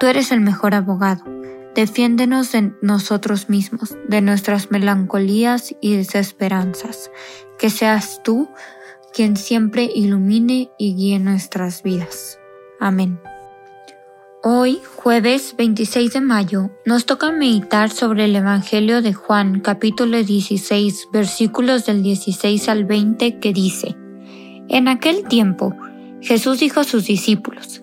Tú eres el mejor abogado. Defiéndenos de nosotros mismos, de nuestras melancolías y desesperanzas. Que seas tú quien siempre ilumine y guíe nuestras vidas. Amén. Hoy, jueves 26 de mayo, nos toca meditar sobre el Evangelio de Juan, capítulo 16, versículos del 16 al 20, que dice, en aquel tiempo, Jesús dijo a sus discípulos,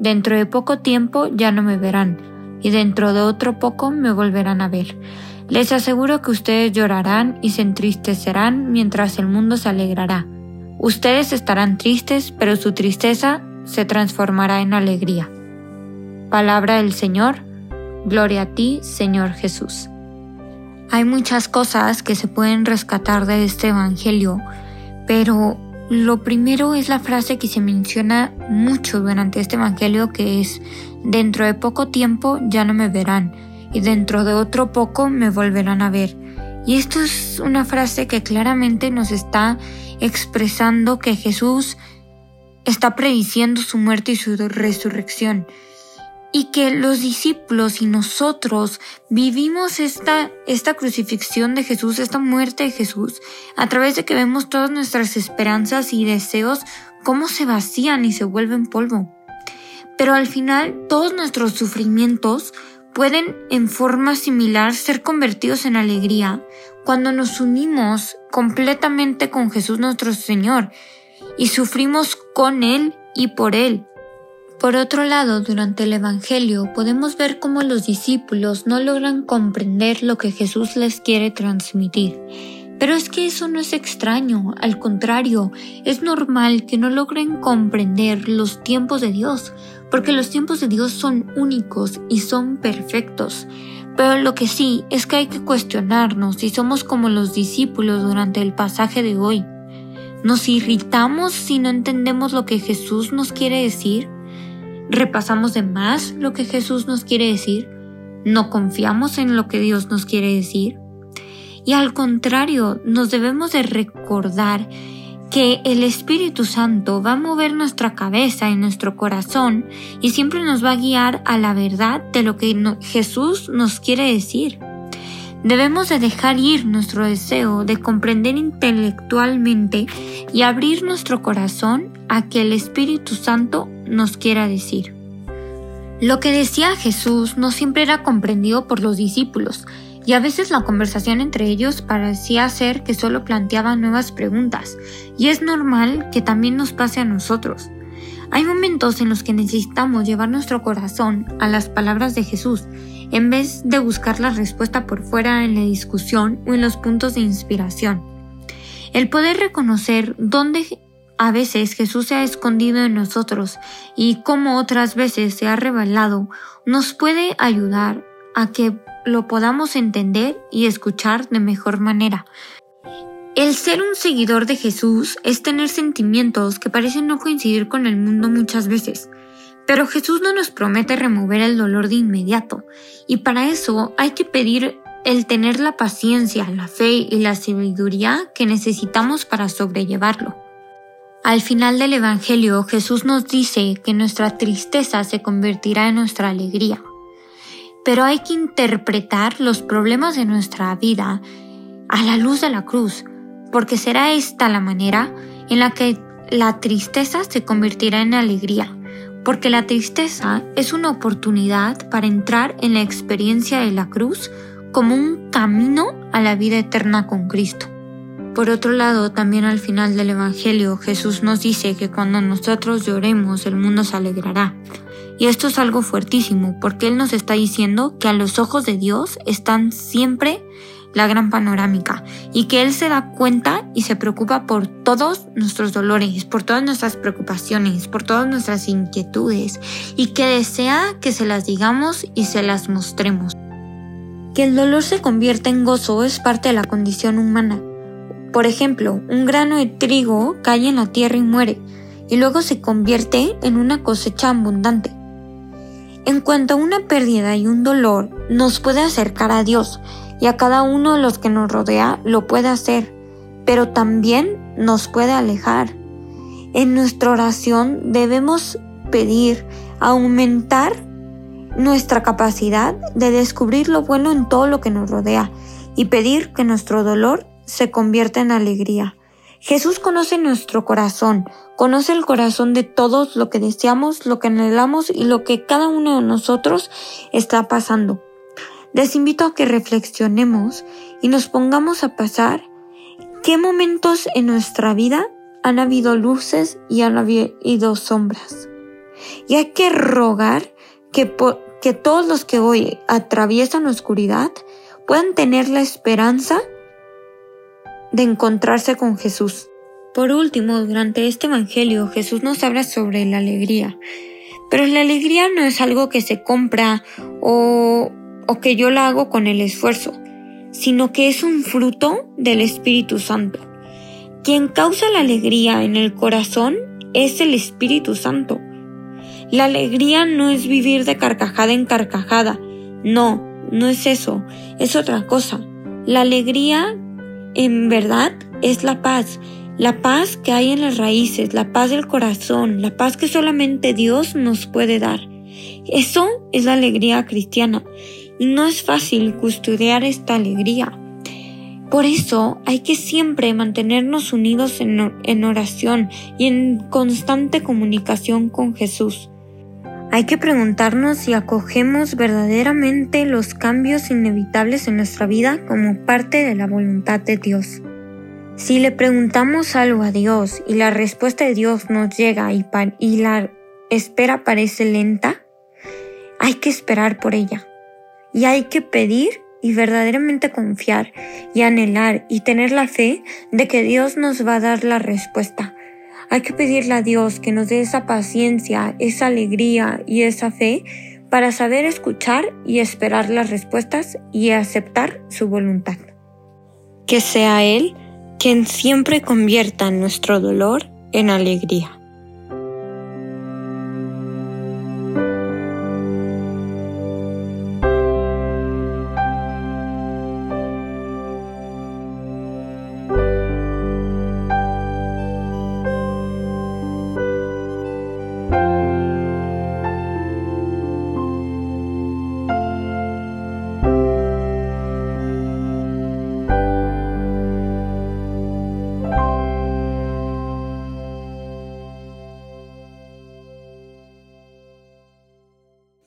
dentro de poco tiempo ya no me verán, y dentro de otro poco me volverán a ver. Les aseguro que ustedes llorarán y se entristecerán mientras el mundo se alegrará. Ustedes estarán tristes, pero su tristeza se transformará en alegría. Palabra del Señor, gloria a ti, Señor Jesús. Hay muchas cosas que se pueden rescatar de este Evangelio, pero lo primero es la frase que se menciona mucho durante este Evangelio que es, dentro de poco tiempo ya no me verán y dentro de otro poco me volverán a ver. Y esto es una frase que claramente nos está expresando que Jesús está prediciendo su muerte y su resurrección y que los discípulos y nosotros vivimos esta, esta crucifixión de Jesús, esta muerte de Jesús, a través de que vemos todas nuestras esperanzas y deseos cómo se vacían y se vuelven polvo. Pero al final todos nuestros sufrimientos pueden en forma similar ser convertidos en alegría cuando nos unimos completamente con Jesús nuestro Señor y sufrimos con Él y por Él por otro lado, durante el Evangelio podemos ver cómo los discípulos no logran comprender lo que Jesús les quiere transmitir. Pero es que eso no es extraño, al contrario, es normal que no logren comprender los tiempos de Dios, porque los tiempos de Dios son únicos y son perfectos. Pero lo que sí es que hay que cuestionarnos si somos como los discípulos durante el pasaje de hoy. ¿Nos irritamos si no entendemos lo que Jesús nos quiere decir? Repasamos de más lo que Jesús nos quiere decir, no confiamos en lo que Dios nos quiere decir. Y al contrario, nos debemos de recordar que el Espíritu Santo va a mover nuestra cabeza y nuestro corazón y siempre nos va a guiar a la verdad de lo que Jesús nos quiere decir. Debemos de dejar ir nuestro deseo de comprender intelectualmente y abrir nuestro corazón a que el Espíritu Santo nos quiera decir. Lo que decía Jesús no siempre era comprendido por los discípulos, y a veces la conversación entre ellos parecía ser que solo planteaban nuevas preguntas, y es normal que también nos pase a nosotros. Hay momentos en los que necesitamos llevar nuestro corazón a las palabras de Jesús, en vez de buscar la respuesta por fuera en la discusión o en los puntos de inspiración. El poder reconocer dónde a veces Jesús se ha escondido en nosotros y como otras veces se ha revelado, nos puede ayudar a que lo podamos entender y escuchar de mejor manera. El ser un seguidor de Jesús es tener sentimientos que parecen no coincidir con el mundo muchas veces. Pero Jesús no nos promete remover el dolor de inmediato, y para eso hay que pedir el tener la paciencia, la fe y la sabiduría que necesitamos para sobrellevarlo. Al final del Evangelio Jesús nos dice que nuestra tristeza se convertirá en nuestra alegría. Pero hay que interpretar los problemas de nuestra vida a la luz de la cruz, porque será esta la manera en la que la tristeza se convertirá en alegría, porque la tristeza es una oportunidad para entrar en la experiencia de la cruz como un camino a la vida eterna con Cristo. Por otro lado, también al final del Evangelio Jesús nos dice que cuando nosotros lloremos el mundo se alegrará. Y esto es algo fuertísimo porque Él nos está diciendo que a los ojos de Dios están siempre la gran panorámica y que Él se da cuenta y se preocupa por todos nuestros dolores, por todas nuestras preocupaciones, por todas nuestras inquietudes y que desea que se las digamos y se las mostremos. Que el dolor se convierta en gozo es parte de la condición humana. Por ejemplo, un grano de trigo cae en la tierra y muere, y luego se convierte en una cosecha abundante. En cuanto a una pérdida y un dolor, nos puede acercar a Dios, y a cada uno de los que nos rodea lo puede hacer, pero también nos puede alejar. En nuestra oración debemos pedir aumentar nuestra capacidad de descubrir lo bueno en todo lo que nos rodea y pedir que nuestro dolor se convierta en alegría. Jesús conoce nuestro corazón, conoce el corazón de todos lo que deseamos, lo que anhelamos y lo que cada uno de nosotros está pasando les invito a que reflexionemos y nos pongamos a pasar qué momentos en nuestra vida han habido luces y han habido sombras. Y hay que rogar que, que todos los que hoy atraviesan la oscuridad puedan tener la esperanza de encontrarse con Jesús. Por último, durante este Evangelio Jesús nos habla sobre la alegría. Pero la alegría no es algo que se compra o o que yo la hago con el esfuerzo, sino que es un fruto del Espíritu Santo. Quien causa la alegría en el corazón es el Espíritu Santo. La alegría no es vivir de carcajada en carcajada, no, no es eso, es otra cosa. La alegría en verdad es la paz, la paz que hay en las raíces, la paz del corazón, la paz que solamente Dios nos puede dar. Eso es la alegría cristiana y no es fácil custodiar esta alegría. Por eso hay que siempre mantenernos unidos en, oración y en constante comunicación con Jesús. Hay que preguntarnos si acogemos verdaderamente los cambios inevitables en nuestra vida como parte de la voluntad de Dios. Si le preguntamos algo a Dios y la respuesta de Dios nos llega y, la espera parece lenta, hay que esperar por ella. Y hay que pedir y verdaderamente confiar y anhelar y tener la fe de que Dios nos va a dar la respuesta. Hay que pedirle a Dios que nos dé esa paciencia, esa alegría y esa fe para saber escuchar y esperar las respuestas y aceptar su voluntad. Que sea Él quien siempre convierta nuestro dolor en alegría.